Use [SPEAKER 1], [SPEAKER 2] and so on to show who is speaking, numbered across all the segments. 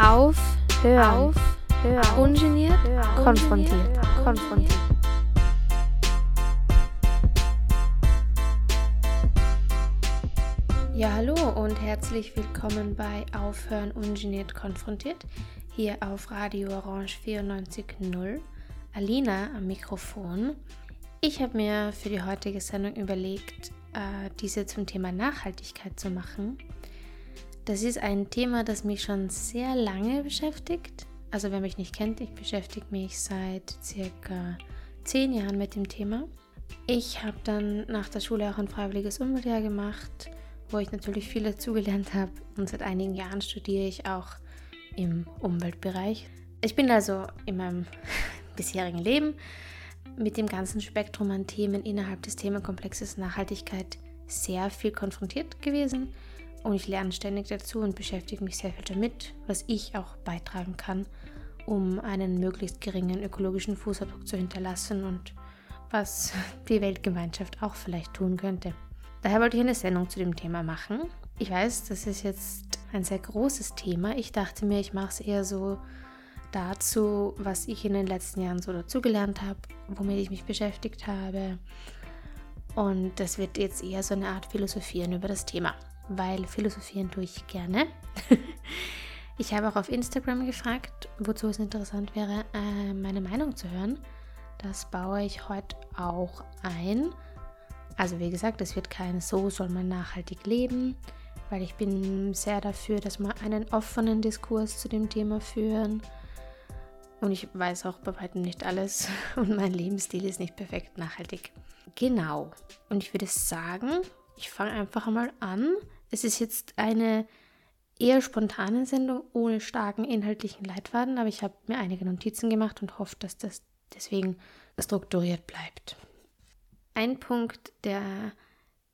[SPEAKER 1] Auf, hören, auf, hören. ungeniert, hören. konfrontiert, konfrontiert. Ja, hallo und herzlich willkommen bei Aufhören ungeniert konfrontiert hier auf Radio Orange 94.0. Alina am Mikrofon. Ich habe mir für die heutige Sendung überlegt, äh, diese zum Thema Nachhaltigkeit zu machen. Das ist ein Thema, das mich schon sehr lange beschäftigt. Also wer mich nicht kennt, ich beschäftige mich seit circa zehn Jahren mit dem Thema. Ich habe dann nach der Schule auch ein freiwilliges Umweltjahr gemacht, wo ich natürlich viel dazugelernt habe. Und seit einigen Jahren studiere ich auch im Umweltbereich. Ich bin also in meinem bisherigen Leben mit dem ganzen Spektrum an Themen innerhalb des Themenkomplexes Nachhaltigkeit sehr viel konfrontiert gewesen und ich lerne ständig dazu und beschäftige mich sehr viel damit, was ich auch beitragen kann, um einen möglichst geringen ökologischen Fußabdruck zu hinterlassen und was die Weltgemeinschaft auch vielleicht tun könnte. Daher wollte ich eine Sendung zu dem Thema machen. Ich weiß, das ist jetzt ein sehr großes Thema. Ich dachte mir, ich mache es eher so dazu, was ich in den letzten Jahren so dazugelernt habe, womit ich mich beschäftigt habe. Und das wird jetzt eher so eine Art Philosophieren über das Thema weil philosophieren tue ich gerne. ich habe auch auf Instagram gefragt, wozu es interessant wäre, äh, meine Meinung zu hören. Das baue ich heute auch ein. Also wie gesagt, es wird kein So soll man nachhaltig leben, weil ich bin sehr dafür, dass wir einen offenen Diskurs zu dem Thema führen. Und ich weiß auch bei weitem nicht alles und mein Lebensstil ist nicht perfekt nachhaltig. Genau. Und ich würde sagen, ich fange einfach mal an es ist jetzt eine eher spontane Sendung ohne starken inhaltlichen Leitfaden, aber ich habe mir einige Notizen gemacht und hoffe, dass das deswegen strukturiert bleibt. Ein Punkt, der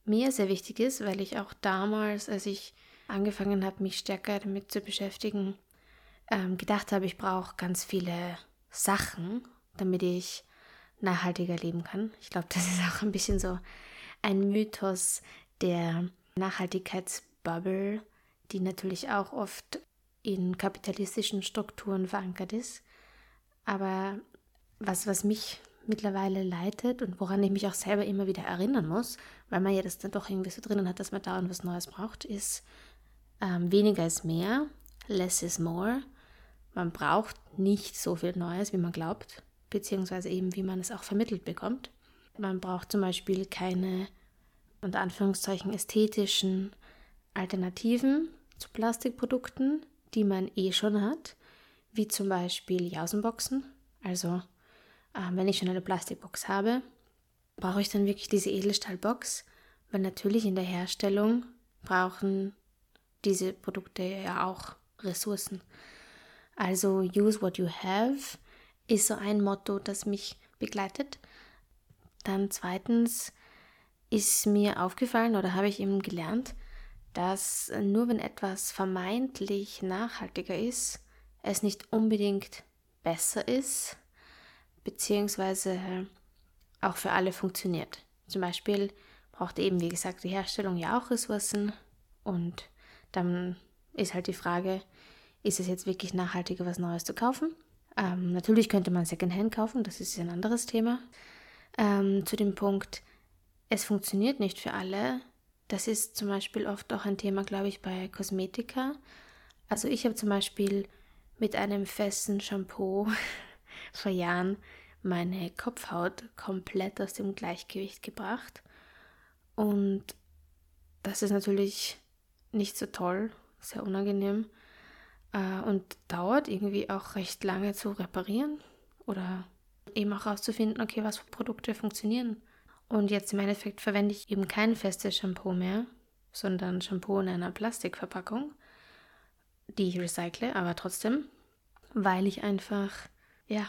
[SPEAKER 1] mir sehr wichtig ist, weil ich auch damals, als ich angefangen habe, mich stärker damit zu beschäftigen, ähm, gedacht habe, ich brauche ganz viele Sachen, damit ich nachhaltiger leben kann. Ich glaube, das ist auch ein bisschen so ein Mythos, der Nachhaltigkeitsbubble, die natürlich auch oft in kapitalistischen Strukturen verankert ist. Aber was, was mich mittlerweile leitet und woran ich mich auch selber immer wieder erinnern muss, weil man ja das dann doch irgendwie so drinnen hat, dass man dauernd was Neues braucht, ist ähm, weniger ist mehr, less is more. Man braucht nicht so viel Neues, wie man glaubt, beziehungsweise eben wie man es auch vermittelt bekommt. Man braucht zum Beispiel keine unter Anführungszeichen ästhetischen Alternativen zu Plastikprodukten, die man eh schon hat, wie zum Beispiel Jausenboxen. Also äh, wenn ich schon eine Plastikbox habe, brauche ich dann wirklich diese Edelstahlbox, weil natürlich in der Herstellung brauchen diese Produkte ja auch Ressourcen. Also use what you have ist so ein Motto, das mich begleitet. Dann zweitens ist mir aufgefallen oder habe ich eben gelernt, dass nur wenn etwas vermeintlich nachhaltiger ist, es nicht unbedingt besser ist, beziehungsweise auch für alle funktioniert. Zum Beispiel braucht eben, wie gesagt, die Herstellung ja auch Ressourcen und dann ist halt die Frage, ist es jetzt wirklich nachhaltiger, was Neues zu kaufen? Ähm, natürlich könnte man Secondhand kaufen, das ist ein anderes Thema. Ähm, zu dem Punkt, es funktioniert nicht für alle. Das ist zum Beispiel oft auch ein Thema, glaube ich, bei Kosmetika. Also ich habe zum Beispiel mit einem festen Shampoo vor Jahren meine Kopfhaut komplett aus dem Gleichgewicht gebracht. Und das ist natürlich nicht so toll, sehr unangenehm äh, und dauert irgendwie auch recht lange zu reparieren oder eben auch herauszufinden, okay, was für Produkte funktionieren und jetzt im Endeffekt verwende ich eben kein festes Shampoo mehr, sondern Shampoo in einer Plastikverpackung, die ich recycle, aber trotzdem, weil ich einfach, ja,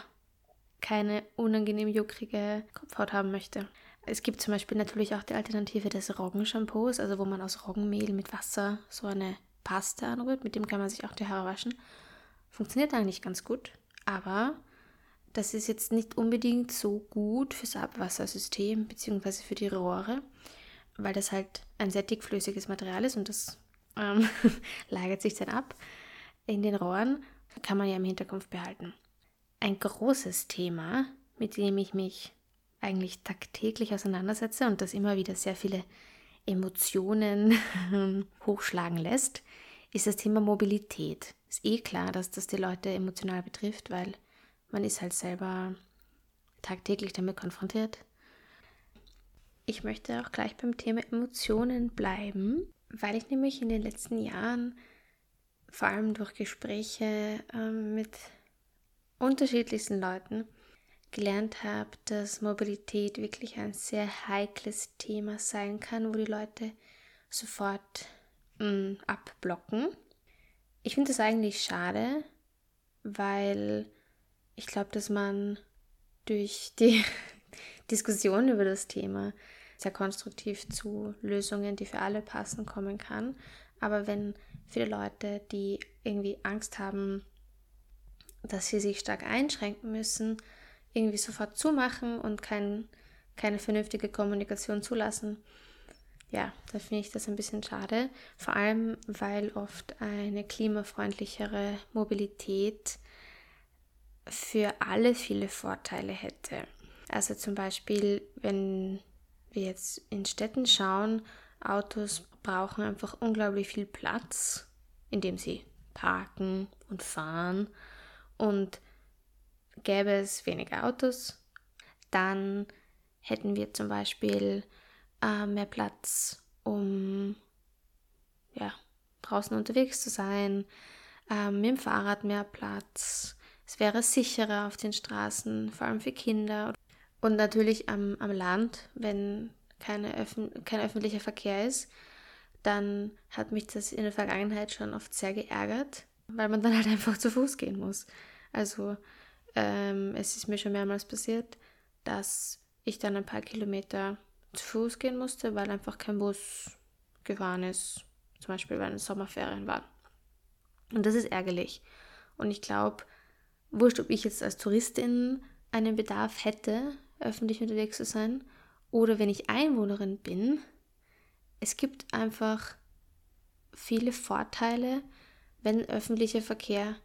[SPEAKER 1] keine unangenehm juckrige Kopfhaut haben möchte. Es gibt zum Beispiel natürlich auch die Alternative des Roggenshampoos, also wo man aus Roggenmehl mit Wasser so eine Paste anrührt, mit dem kann man sich auch die Haare waschen. Funktioniert eigentlich ganz gut, aber das ist jetzt nicht unbedingt so gut fürs Abwassersystem bzw. für die Rohre, weil das halt ein sehr dickflüssiges Material ist und das ähm, lagert sich dann ab. in den Rohren, kann man ja im Hinterkopf behalten. Ein großes Thema, mit dem ich mich eigentlich tagtäglich auseinandersetze und das immer wieder sehr viele Emotionen hochschlagen lässt, ist das Thema Mobilität. Ist eh klar, dass das die Leute emotional betrifft, weil man ist halt selber tagtäglich damit konfrontiert. Ich möchte auch gleich beim Thema Emotionen bleiben, weil ich nämlich in den letzten Jahren vor allem durch Gespräche ähm, mit unterschiedlichsten Leuten gelernt habe, dass Mobilität wirklich ein sehr heikles Thema sein kann, wo die Leute sofort mh, mm, abblocken. Ich finde das eigentlich schade, weil ich glaube, dass man durch die Diskussion über das Thema sehr konstruktiv zu Lösungen, die für alle passen, kommen kann. Aber wenn viele Leute, die irgendwie Angst haben, dass sie sich stark einschränken müssen, irgendwie sofort zumachen und kein, keine vernünftige Kommunikation zulassen, ja, da finde ich das ein bisschen schade. Vor allem, weil oft eine klimafreundlichere Mobilität für alle viele Vorteile hätte. Also zum Beispiel, wenn wir jetzt in Städten schauen, Autos brauchen einfach unglaublich viel Platz, indem sie parken und fahren. Und gäbe es weniger Autos, dann hätten wir zum Beispiel äh, mehr Platz, um ja, draußen unterwegs zu sein, äh, mit dem Fahrrad mehr Platz. Es wäre sicherer auf den Straßen, vor allem für Kinder. Und natürlich am, am Land, wenn keine Öffn kein öffentlicher Verkehr ist, dann hat mich das in der Vergangenheit schon oft sehr geärgert, weil man dann halt einfach zu Fuß gehen muss. Also ähm, es ist mir schon mehrmals passiert, dass ich dann ein paar Kilometer zu Fuß gehen musste, weil einfach kein Bus gefahren ist. Zum Beispiel, weil es Sommerferien waren. Und das ist ärgerlich. Und ich glaube, wurscht, ob ich jetzt als Touristin einen Bedarf hätte, öffentlich unterwegs zu sein, oder wenn ich Einwohnerin bin, es gibt einfach viele Vorteile, wenn öffentlicher Verkehr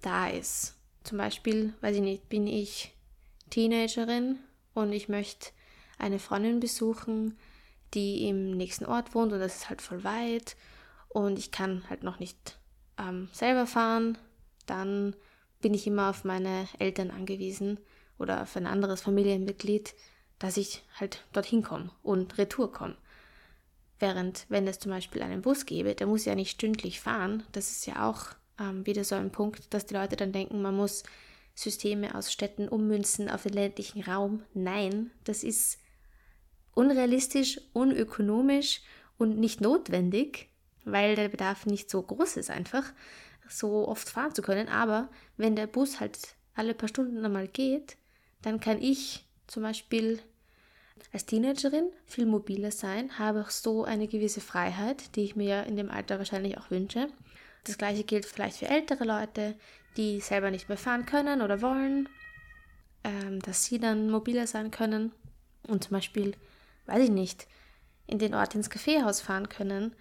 [SPEAKER 1] da ist. Zum Beispiel, weiß ich nicht, bin ich Teenagerin und ich möchte eine Freundin besuchen, die im nächsten Ort wohnt und das ist halt voll weit und ich kann halt noch nicht ähm, selber fahren, dann bin ich immer auf meine Eltern angewiesen oder auf ein anderes Familienmitglied, dass ich halt dorthin komme und retour komme. Während wenn es zum Beispiel einen Bus gäbe, der muss ja nicht stündlich fahren, das ist ja auch ähm, wieder so ein Punkt, dass die Leute dann denken, man muss Systeme aus Städten ummünzen auf den ländlichen Raum. Nein, das ist unrealistisch, unökonomisch und nicht notwendig, weil der Bedarf nicht so groß ist einfach, so oft fahren zu können. Aber wenn der Bus halt alle paar Stunden einmal geht, dann kann ich zum Beispiel als Teenagerin viel mobiler sein, habe auch so eine gewisse Freiheit, die ich mir in dem Alter wahrscheinlich auch wünsche. Das gleiche gilt vielleicht für ältere Leute, die selber nicht mehr fahren können oder wollen, ähm, dass sie dann mobiler sein können und zum Beispiel, weiß ich nicht, in den Ort ins Kaffeehaus fahren können,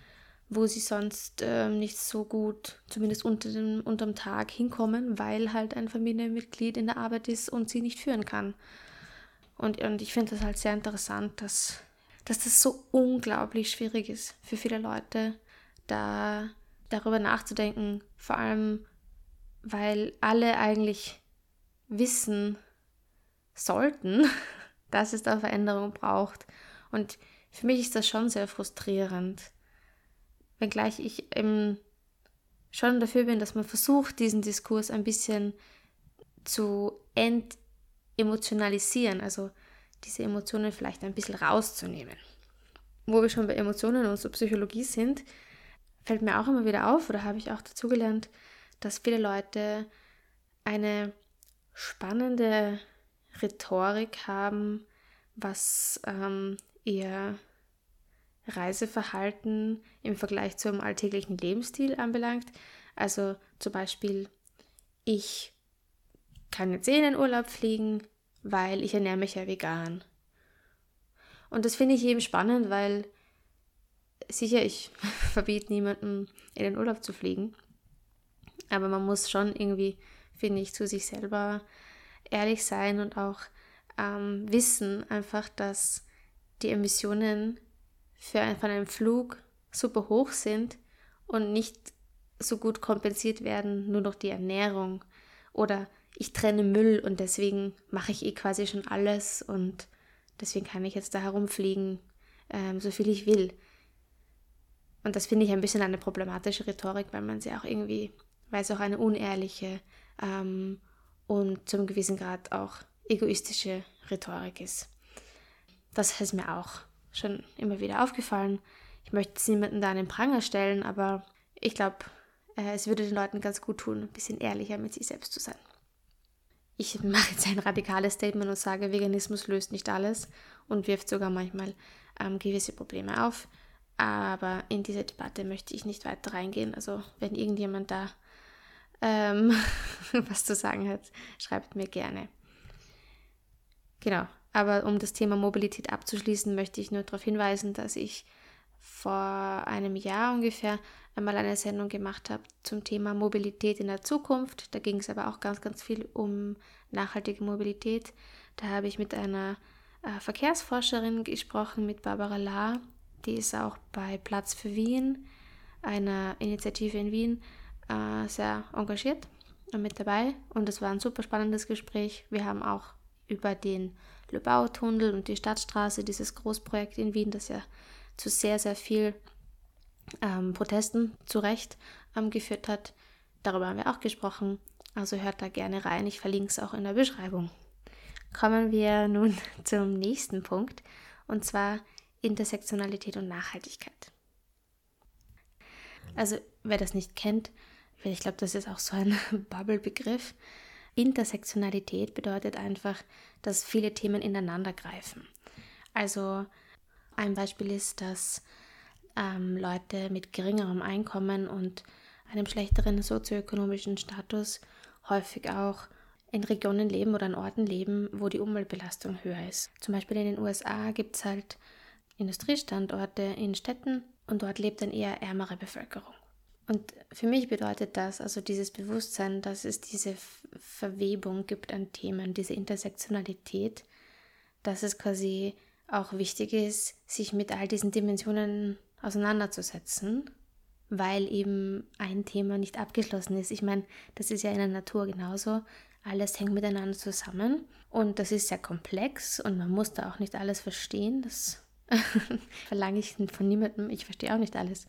[SPEAKER 1] wo sie sonst ähm, nicht so gut, zumindest unter dem, unterm Tag, hinkommen, weil halt ein Familienmitglied in der Arbeit ist und sie nicht führen kann. Und, und ich finde das halt sehr interessant, dass, dass das so unglaublich schwierig ist für viele Leute, da darüber nachzudenken, vor allem weil alle eigentlich wissen sollten, dass es da Veränderung braucht. Und für mich ist das schon sehr frustrierend. Wenngleich ich eben schon dafür bin, dass man versucht, diesen Diskurs ein bisschen zu entemotionalisieren, also diese Emotionen vielleicht ein bisschen rauszunehmen. Wo wir schon bei Emotionen und so Psychologie sind, fällt mir auch immer wieder auf, oder habe ich auch dazugelernt, dass viele Leute eine spannende Rhetorik haben, was ähm, ihr Reiseverhalten im Vergleich zum alltäglichen Lebensstil anbelangt. Also zum Beispiel, ich kann jetzt eh in den Urlaub fliegen, weil ich ernähre mich ja vegan. Und das finde ich eben spannend, weil sicher, ich verbiete niemandem in den Urlaub zu fliegen. Aber man muss schon irgendwie, finde ich, zu sich selber ehrlich sein und auch ähm, wissen einfach, dass die Emissionen für ein, von einem Flug super hoch sind und nicht so gut kompensiert werden, nur durch die Ernährung. Oder ich trenne Müll und deswegen mache ich eh quasi schon alles und deswegen kann ich jetzt da herumfliegen, ähm, so viel ich will. Und das finde ich ein bisschen eine problematische Rhetorik, weil man sie auch irgendwie, weil es auch eine unehrliche ähm, und zum gewissen Grad auch egoistische Rhetorik ist. Das ist mir auch schon immer wieder aufgefallen. Ich möchte es niemanden da an den Pranger stellen, aber ich glaube, äh, es würde den Leuten ganz gut tun, ein bisschen ehrlicher mit sich selbst zu sein. Ich mache jetzt ein radikales Statement und sage, Veganismus löst nicht alles und wirft sogar manchmal ähm, gewisse Probleme auf. Aber in diese Debatte möchte ich nicht weiter reingehen. Also wenn irgendjemand da ähm, was zu sagen hat, schreibt mir gerne. Genau, aber um das Thema Mobilität abzuschließen, möchte ich nur darauf hinweisen, dass ich vor einem Jahr ungefähr einmal eine Sendung gemacht habe zum Thema Mobilität in der Zukunft. Da ging es aber auch ganz, ganz viel um nachhaltige Mobilität. Da habe ich mit einer äh, Verkehrsforscherin gesprochen, mit Barbara Lahr. Die ist auch bei Platz für Wien, einer Initiative in Wien, äh, sehr engagiert und mit dabei. Und es war ein super spannendes Gespräch. Wir haben auch über den Lübau-Tunnel und die Stadtstraße, dieses Großprojekt in Wien, das ja zu sehr, sehr viel ähm, Protesten zu Recht ähm, geführt hat. Darüber haben wir auch gesprochen. Also hört da gerne rein. Ich verlinke es auch in der Beschreibung. Kommen wir nun zum nächsten Punkt und zwar Intersektionalität und Nachhaltigkeit. Also wer das nicht kennt, ich glaube, das ist auch so ein Bubble-Begriff. Intersektionalität bedeutet einfach, dass viele Themen ineinander greifen. Also ein Beispiel ist, dass ähm, Leute mit geringerem Einkommen und einem schlechteren sozioökonomischen Status häufig auch in Regionen leben oder an Orten leben, wo die Umweltbelastung höher ist. Zum Beispiel in den USA gibt es halt Industriestandorte in Städten und dort lebt dann eher ärmere Bevölkerung. Und für mich bedeutet das, also dieses Bewusstsein, dass es diese Verwebung gibt an Themen, diese Intersektionalität, dass es quasi auch wichtig ist, sich mit all diesen Dimensionen auseinanderzusetzen, weil eben ein Thema nicht abgeschlossen ist. Ich meine, das ist ja in der Natur genauso. Alles hängt miteinander zusammen und das ist sehr komplex und man muss da auch nicht alles verstehen. Das verlange ich von niemandem. Ich verstehe auch nicht alles.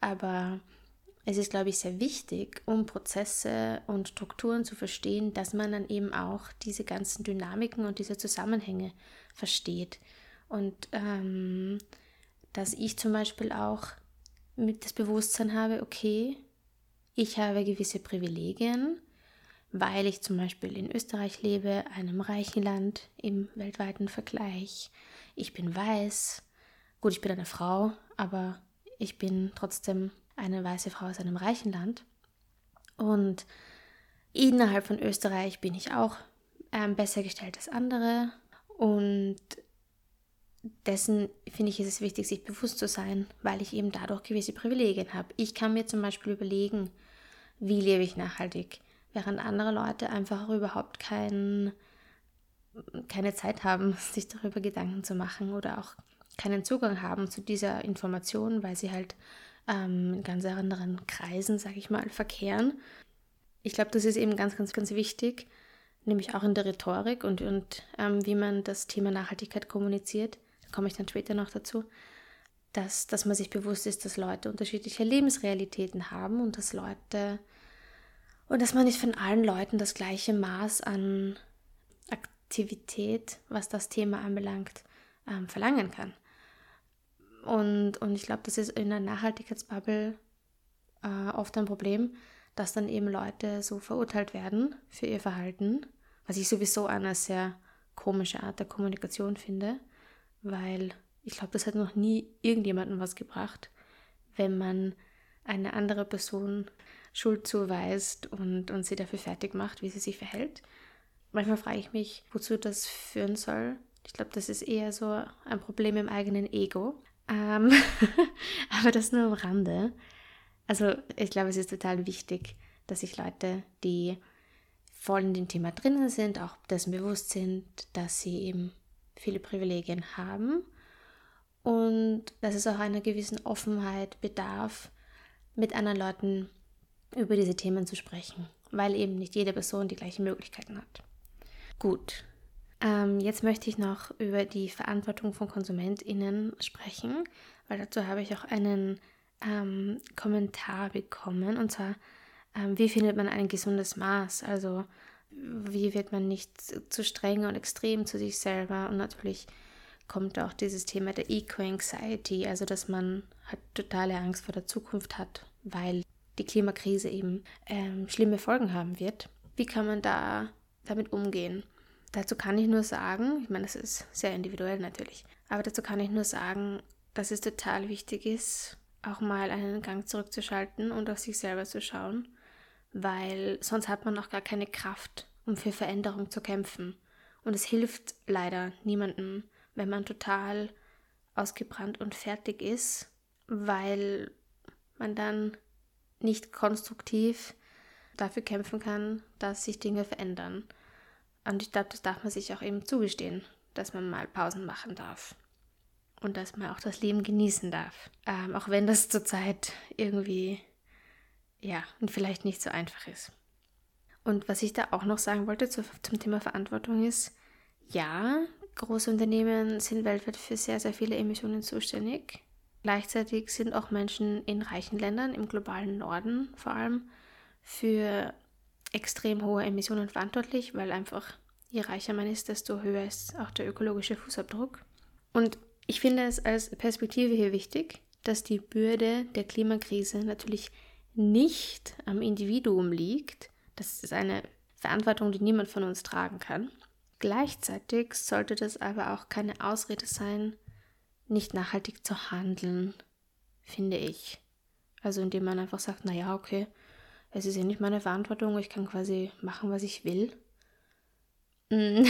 [SPEAKER 1] Aber es ist, glaube ich, sehr wichtig, um Prozesse und Strukturen zu verstehen, dass man dann eben auch diese ganzen Dynamiken und diese Zusammenhänge versteht. Und ähm, dass ich zum Beispiel auch mit das Bewusstsein habe, okay, ich habe gewisse Privilegien, weil ich zum Beispiel in Österreich lebe, einem reichen Land im weltweiten Vergleich. Ich bin weiß, gut, ich bin eine Frau, aber ich bin trotzdem eine weiße Frau aus einem reichen Land. Und innerhalb von Österreich bin ich auch ähm, besser gestellt als andere. Und dessen finde ich, ist es wichtig, sich bewusst zu sein, weil ich eben dadurch gewisse Privilegien habe. Ich kann mir zum Beispiel überlegen, wie lebe ich nachhaltig, während andere Leute einfach überhaupt kein, keine Zeit haben, sich darüber Gedanken zu machen oder auch keinen Zugang haben zu dieser Information, weil sie halt ähm, in ganz anderen Kreisen, sage ich mal, verkehren. Ich glaube, das ist eben ganz, ganz, ganz wichtig, nämlich auch in der Rhetorik und, und ähm, wie man das Thema Nachhaltigkeit kommuniziert. Da komme ich dann später noch dazu. Dass, dass man sich bewusst ist, dass Leute unterschiedliche Lebensrealitäten haben und dass Leute und dass man nicht von allen Leuten das gleiche Maß an Aktivität, was das Thema anbelangt, ähm, verlangen kann. Und, und ich glaube, das ist in der Nachhaltigkeitsbubble äh, oft ein Problem, dass dann eben Leute so verurteilt werden für ihr Verhalten, was ich sowieso eine sehr komische Art der Kommunikation finde, weil ich glaube, das hat noch nie irgendjemandem was gebracht, wenn man eine andere Person Schuld zuweist und, und sie dafür fertig macht, wie sie sich verhält. Manchmal frage ich mich, wozu das führen soll. Ich glaube, das ist eher so ein Problem im eigenen Ego, ähm, aber das nur am Rande. Also ich glaube, es ist total wichtig, dass sich Leute, die voll in dem Thema drinnen sind, auch dessen bewusst sind, dass sie eben viele Privilegien haben und dass es auch einer gewissen Offenheit bedarf, mit anderen Leuten über diese Themen zu sprechen, weil eben nicht jede Person die gleichen Möglichkeiten hat. Gut, ähm, jetzt möchte ich noch über die Verantwortung von KonsumentInnen sprechen, weil dazu habe ich auch einen ähm, Kommentar bekommen und zwar, ähm, wie findet man ein gesundes Maß? Also, wie wird man nicht zu streng und extrem zu sich selber und natürlich kommt auch dieses Thema der Eco-Anxiety, also dass man halt totale Angst vor der Zukunft hat, weil die Klimakrise eben ähm, schlimme Folgen haben wird. Wie kann man da damit umgehen? Dazu kann ich nur sagen, ich meine, das ist sehr individuell natürlich, aber dazu kann ich nur sagen, dass es total wichtig ist, auch mal einen Gang zurückzuschalten und auf sich selber zu schauen, weil sonst hat man auch gar keine Kraft, um für Veränderung zu kämpfen. Und es hilft leider niemandem, wenn man total ausgebrannt und fertig ist, weil man dann nicht konstruktiv dafür kämpfen kann, dass sich Dinge verändern. Und ich glaube, das darf man sich auch eben zugestehen, dass man mal Pausen machen darf. Und dass man auch das Leben genießen darf. Ähm, auch wenn das zurzeit irgendwie, ja, und vielleicht nicht so einfach ist. Und was ich da auch noch sagen wollte zu, zum Thema Verantwortung ist, ja, große Unternehmen sind weltweit für sehr, sehr viele Emissionen zuständig. Gleichzeitig sind auch Menschen in reichen Ländern, im globalen Norden vor allem, für extrem hohe Emissionen verantwortlich, weil einfach je reicher man ist, desto höher ist auch der ökologische Fußabdruck. Und ich finde es als Perspektive hier wichtig, dass die Bürde der Klimakrise natürlich nicht am Individuum liegt. Das ist eine Verantwortung, die niemand von uns tragen kann. Gleichzeitig sollte das aber auch keine Ausrede sein, nicht nachhaltig zu handeln, finde ich. Also indem man einfach sagt, naja, okay, es ist ja nicht meine Verantwortung, ich kann quasi machen, was ich will. Mm.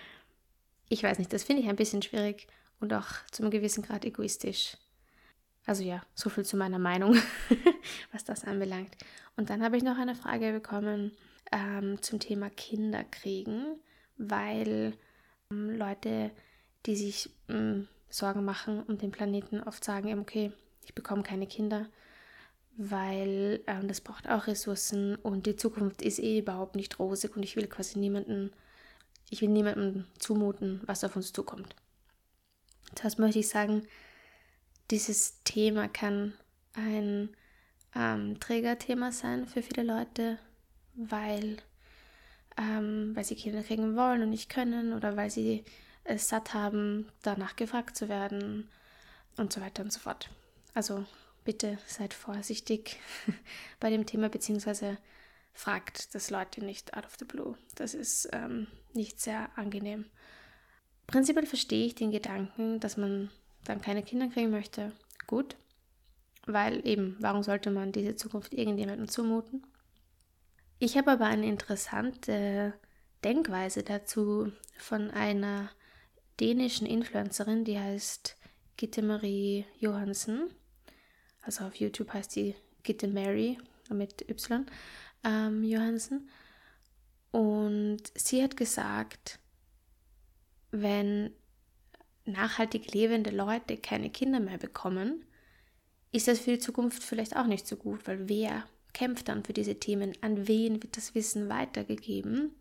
[SPEAKER 1] ich weiß nicht, das finde ich ein bisschen schwierig und auch zu einem gewissen Grad egoistisch. Also ja, so viel zu meiner Meinung, was das anbelangt. Und dann habe ich noch eine Frage bekommen ähm, zum Thema Kinderkriegen, weil ähm, Leute, die sich ähm, Sorgen machen um den Planeten, oft sagen, okay, ich bekomme keine Kinder, weil ähm, das braucht auch Ressourcen und die Zukunft ist eh überhaupt nicht rosig und ich will quasi niemanden, ich will niemandem zumuten, was auf uns zukommt. Das möchte ich sagen, dieses Thema kann ein ähm, Trägerthema sein für viele Leute, weil, ähm, weil sie Kinder kriegen wollen und nicht können oder weil sie es satt haben, danach gefragt zu werden und so weiter und so fort. Also bitte seid vorsichtig bei dem Thema, beziehungsweise fragt das Leute nicht out of the blue. Das ist ähm, nicht sehr angenehm. Prinzipiell verstehe ich den Gedanken, dass man dann keine Kinder kriegen möchte. Gut, weil eben, warum sollte man diese Zukunft irgendjemandem zumuten? Ich habe aber eine interessante Denkweise dazu von einer dänischen Influencerin, die heißt Gitte Marie Johansen also auf YouTube heißt die Gitte Mary mit Y ähm, Johansen. Und sie hat gesagt, wenn nachhaltig lebende Leute keine Kinder mehr bekommen, ist das für die Zukunft vielleicht auch nicht so gut, weil wer kämpft dann für diese Themen? An wen wird das Wissen weitergegeben?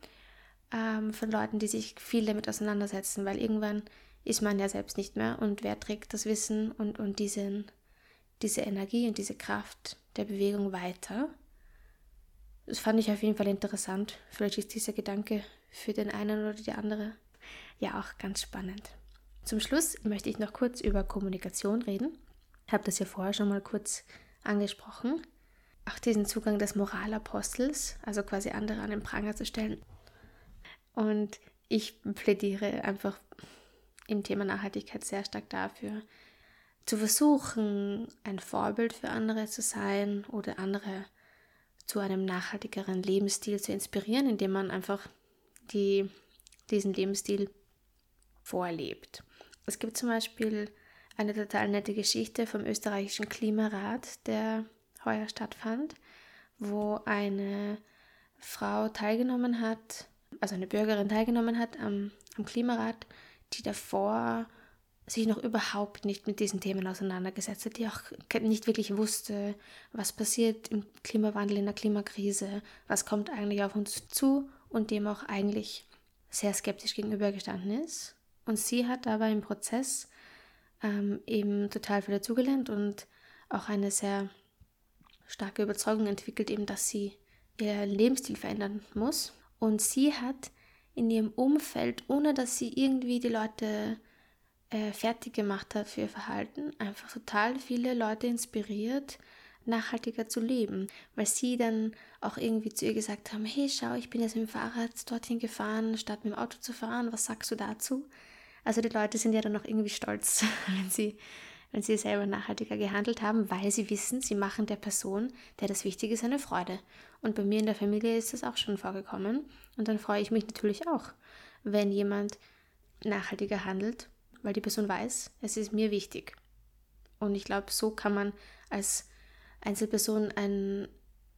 [SPEAKER 1] Ähm, von Leuten, die sich viel damit auseinandersetzen, weil irgendwann ist man ja selbst nicht mehr und wer trägt das Wissen und, und diesen diese Energie und diese Kraft der Bewegung weiter. Das fand ich auf jeden Fall interessant. Vielleicht ist dieser Gedanke für den einen oder die andere ja auch ganz spannend. Zum Schluss möchte ich noch kurz über Kommunikation reden. Ich habe das ja vorher schon mal kurz angesprochen. Auch diesen Zugang des Moralapostels, also quasi andere an den Pranger zu stellen. Und ich plädiere einfach im Thema Nachhaltigkeit sehr stark dafür, zu versuchen, ein Vorbild für andere zu sein oder andere zu einem nachhaltigeren Lebensstil zu inspirieren, indem man einfach die, diesen Lebensstil vorlebt. Es gibt zum Beispiel eine total nette Geschichte vom österreichischen Klimarat, der heuer stattfand, wo eine Frau teilgenommen hat, also eine Bürgerin teilgenommen hat am, am Klimarat, die davor sich noch überhaupt nicht mit diesen Themen auseinandergesetzt hat, die auch nicht wirklich wusste, was passiert im Klimawandel, in der Klimakrise, was kommt eigentlich auf uns zu und dem auch eigentlich sehr skeptisch gegenübergestanden ist. Und sie hat aber im Prozess ähm, eben total viel dazugelernt und auch eine sehr starke Überzeugung entwickelt, eben, dass sie ihr Lebensstil verändern muss. Und sie hat in ihrem Umfeld, ohne dass sie irgendwie die Leute äh, fertig gemacht hat für ihr Verhalten, einfach total viele Leute inspiriert, nachhaltiger zu leben, weil sie dann auch irgendwie zu ihr gesagt haben, hey, schau, ich bin jetzt mit dem Fahrrad dorthin gefahren, statt mit dem Auto zu fahren, was sagst du dazu? Also die Leute sind ja dann auch irgendwie stolz, wenn sie, wenn sie selber nachhaltiger gehandelt haben, weil sie wissen, sie machen der Person, der das Wichtige ist, eine Freude. Und bei mir in der Familie ist das auch schon vorgekommen. Und dann freue ich mich natürlich auch, wenn jemand nachhaltiger handelt, weil die Person weiß, es ist mir wichtig. Und ich glaube, so kann man als Einzelperson ein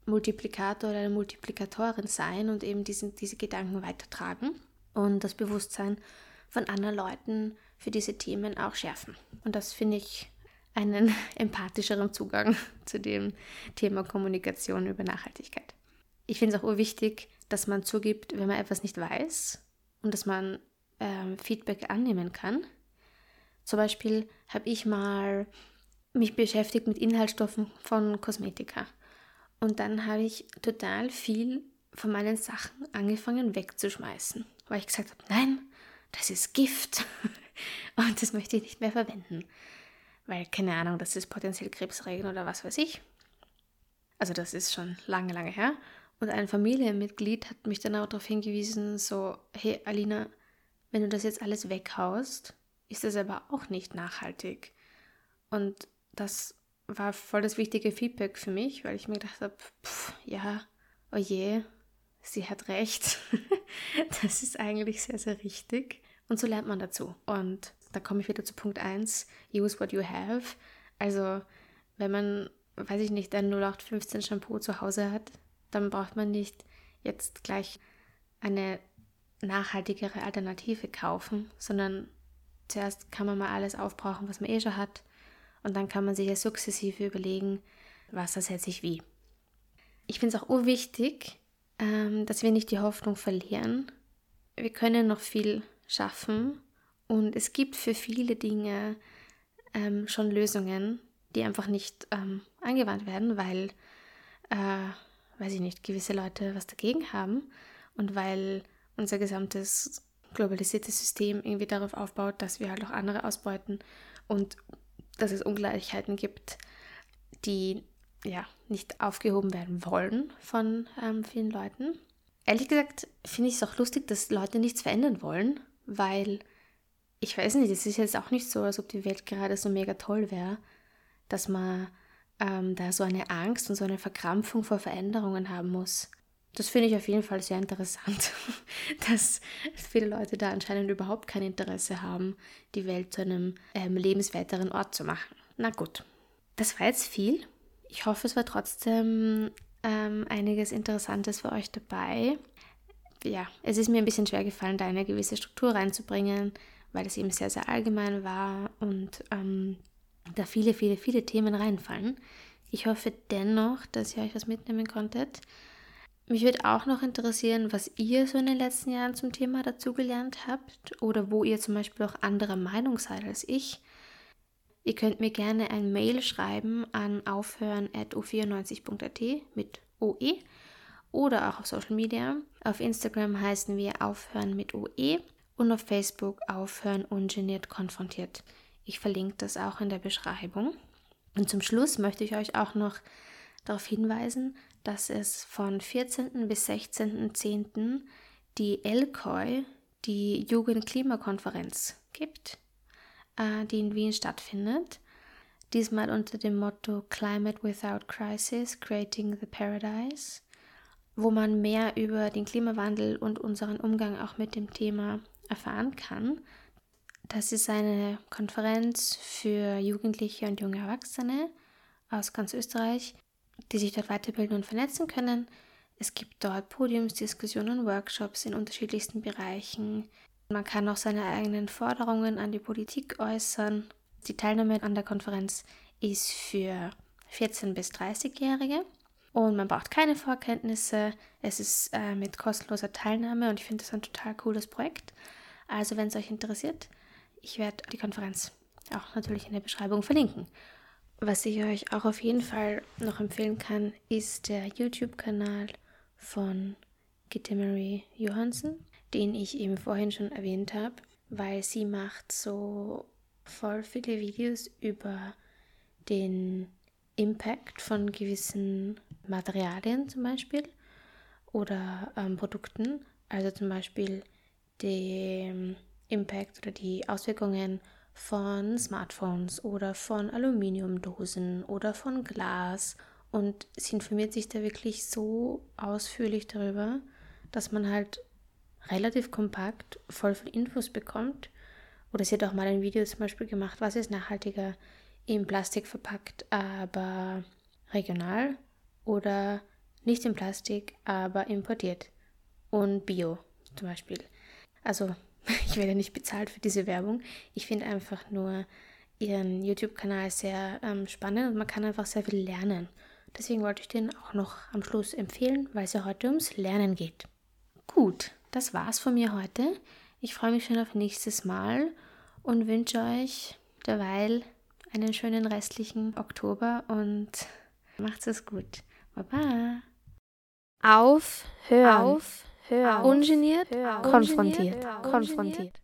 [SPEAKER 1] Multiplikator oder eine Multiplikatorin sein und eben diesen, diese Gedanken weitertragen und das Bewusstsein von anderen Leuten für diese Themen auch schärfen. Und das finde ich einen empathischeren Zugang zu dem Thema Kommunikation über Nachhaltigkeit. Ich finde es auch urwichtig, dass man zugibt, wenn man etwas nicht weiß und dass man ähm, Feedback annehmen kann. Zum Beispiel habe ich mal mich beschäftigt mit Inhaltsstoffen von Kosmetika. Und dann habe ich total viel von meinen Sachen angefangen wegzuschmeißen, weil ich gesagt habe, nein, das ist Gift und das möchte ich nicht mehr verwenden, weil keine Ahnung, das ist potenziell Krebserregend oder was weiß ich. Also das ist schon lange, lange her. Und ein Familienmitglied hat mich dann auch darauf hingewiesen, so, hey Alina, wenn du das jetzt alles weghaust, ist das aber auch nicht nachhaltig. Und das war voll das wichtige Feedback für mich, weil ich mir gedacht habe, ja, oh je, sie hat recht. das ist eigentlich sehr, sehr richtig. Und so lernt man dazu. Und da komme ich wieder zu Punkt 1, use what you have. Also, wenn man, weiß ich nicht, ein 0815 Shampoo zu Hause hat, dann braucht man nicht jetzt gleich eine nachhaltigere Alternative kaufen, sondern zuerst kann man mal alles aufbrauchen, was man eh schon hat und dann kann man sich ja sukzessive überlegen, was ersetze ich wie. Ich finde es auch urwichtig, ähm, dass wir nicht die Hoffnung verlieren. Wir können noch viel schaffen und es gibt für viele Dinge ähm, schon Lösungen, die einfach nicht ähm, angewandt werden, weil, äh, weiß ich nicht, gewisse Leute was dagegen haben und weil unser gesamtes globalisiertes System irgendwie darauf aufbaut, dass wir halt auch andere ausbeuten und dass es Ungleichheiten gibt, die ja nicht aufgehoben werden wollen von ähm, vielen Leuten. Ehrlich gesagt finde ich es auch lustig, dass Leute nichts verändern wollen, weil ich weiß nicht, es ist jetzt auch nicht so, als ob die Welt gerade so mega toll wäre, dass man ähm, da so eine Angst und so eine Verkrampfung vor Veränderungen haben muss. Das finde ich auf jeden Fall sehr interessant, dass viele Leute da anscheinend überhaupt kein Interesse haben, die Welt zu einem ähm, lebenswerteren Ort zu machen. Na gut, das war jetzt viel. Ich hoffe, es war trotzdem ähm, einiges Interessantes für euch dabei. Ja, es ist mir ein bisschen schwer gefallen, da eine gewisse Struktur reinzubringen, weil es eben sehr, sehr allgemein war und ähm, da viele, viele, viele Themen reinfallen. Ich hoffe dennoch, dass ihr euch was mitnehmen konntet. Mich würde auch noch interessieren, was ihr so in den letzten Jahren zum Thema dazugelernt habt oder wo ihr zum Beispiel auch anderer Meinung seid als ich. Ihr könnt mir gerne ein Mail schreiben an aufhören.u94.at mit OE oder auch auf Social Media. Auf Instagram heißen wir Aufhören mit OE und auf Facebook Aufhören ungeniert konfrontiert. Ich verlinke das auch in der Beschreibung. Und zum Schluss möchte ich euch auch noch darauf hinweisen, dass es von 14. bis 16.10. die LCOI, die Jugendklimakonferenz, gibt, äh, die in Wien stattfindet. Diesmal unter dem Motto Climate Without Crisis, Creating the Paradise, wo man mehr über den Klimawandel und unseren Umgang auch mit dem Thema erfahren kann. Das ist eine Konferenz für Jugendliche und junge Erwachsene aus ganz Österreich die sich dort weiterbilden und vernetzen können. Es gibt dort Podiumsdiskussionen, Workshops in unterschiedlichsten Bereichen. Man kann auch seine eigenen Forderungen an die Politik äußern. Die Teilnahme an der Konferenz ist für 14- bis 30-Jährige und man braucht keine Vorkenntnisse. Es ist äh, mit kostenloser Teilnahme und ich finde das ein total cooles Projekt. Also wenn es euch interessiert, ich werde die Konferenz auch natürlich in der Beschreibung verlinken. Was ich euch auch auf jeden Fall noch empfehlen kann, ist der YouTube-Kanal von Gitte Marie Johansen, den ich eben vorhin schon erwähnt habe, weil sie macht so voll viele Videos über den Impact von gewissen Materialien zum Beispiel oder ähm, Produkten, also zum Beispiel den Impact oder die Auswirkungen von Smartphones oder von Aluminiumdosen oder von Glas und sie informiert sich da wirklich so ausführlich darüber, dass man halt relativ kompakt voll viel Infos bekommt. Oder sie hat auch mal ein Video zum Beispiel gemacht, was ist nachhaltiger in Plastik verpackt, aber regional oder nicht in Plastik, aber importiert und bio zum Beispiel. Also ich werde nicht bezahlt für diese Werbung. Ich finde einfach nur ihren YouTube-Kanal sehr ähm, spannend und man kann einfach sehr viel lernen. Deswegen wollte ich den auch noch am Schluss empfehlen, weil es ja heute ums Lernen geht. Gut, das war's von mir heute. Ich freue mich schon auf nächstes Mal und wünsche euch derweil einen schönen restlichen Oktober und macht's es gut. Baba.
[SPEAKER 2] Auf, hör auf, hör, ungeniert, konfrontiert, konfrontiert.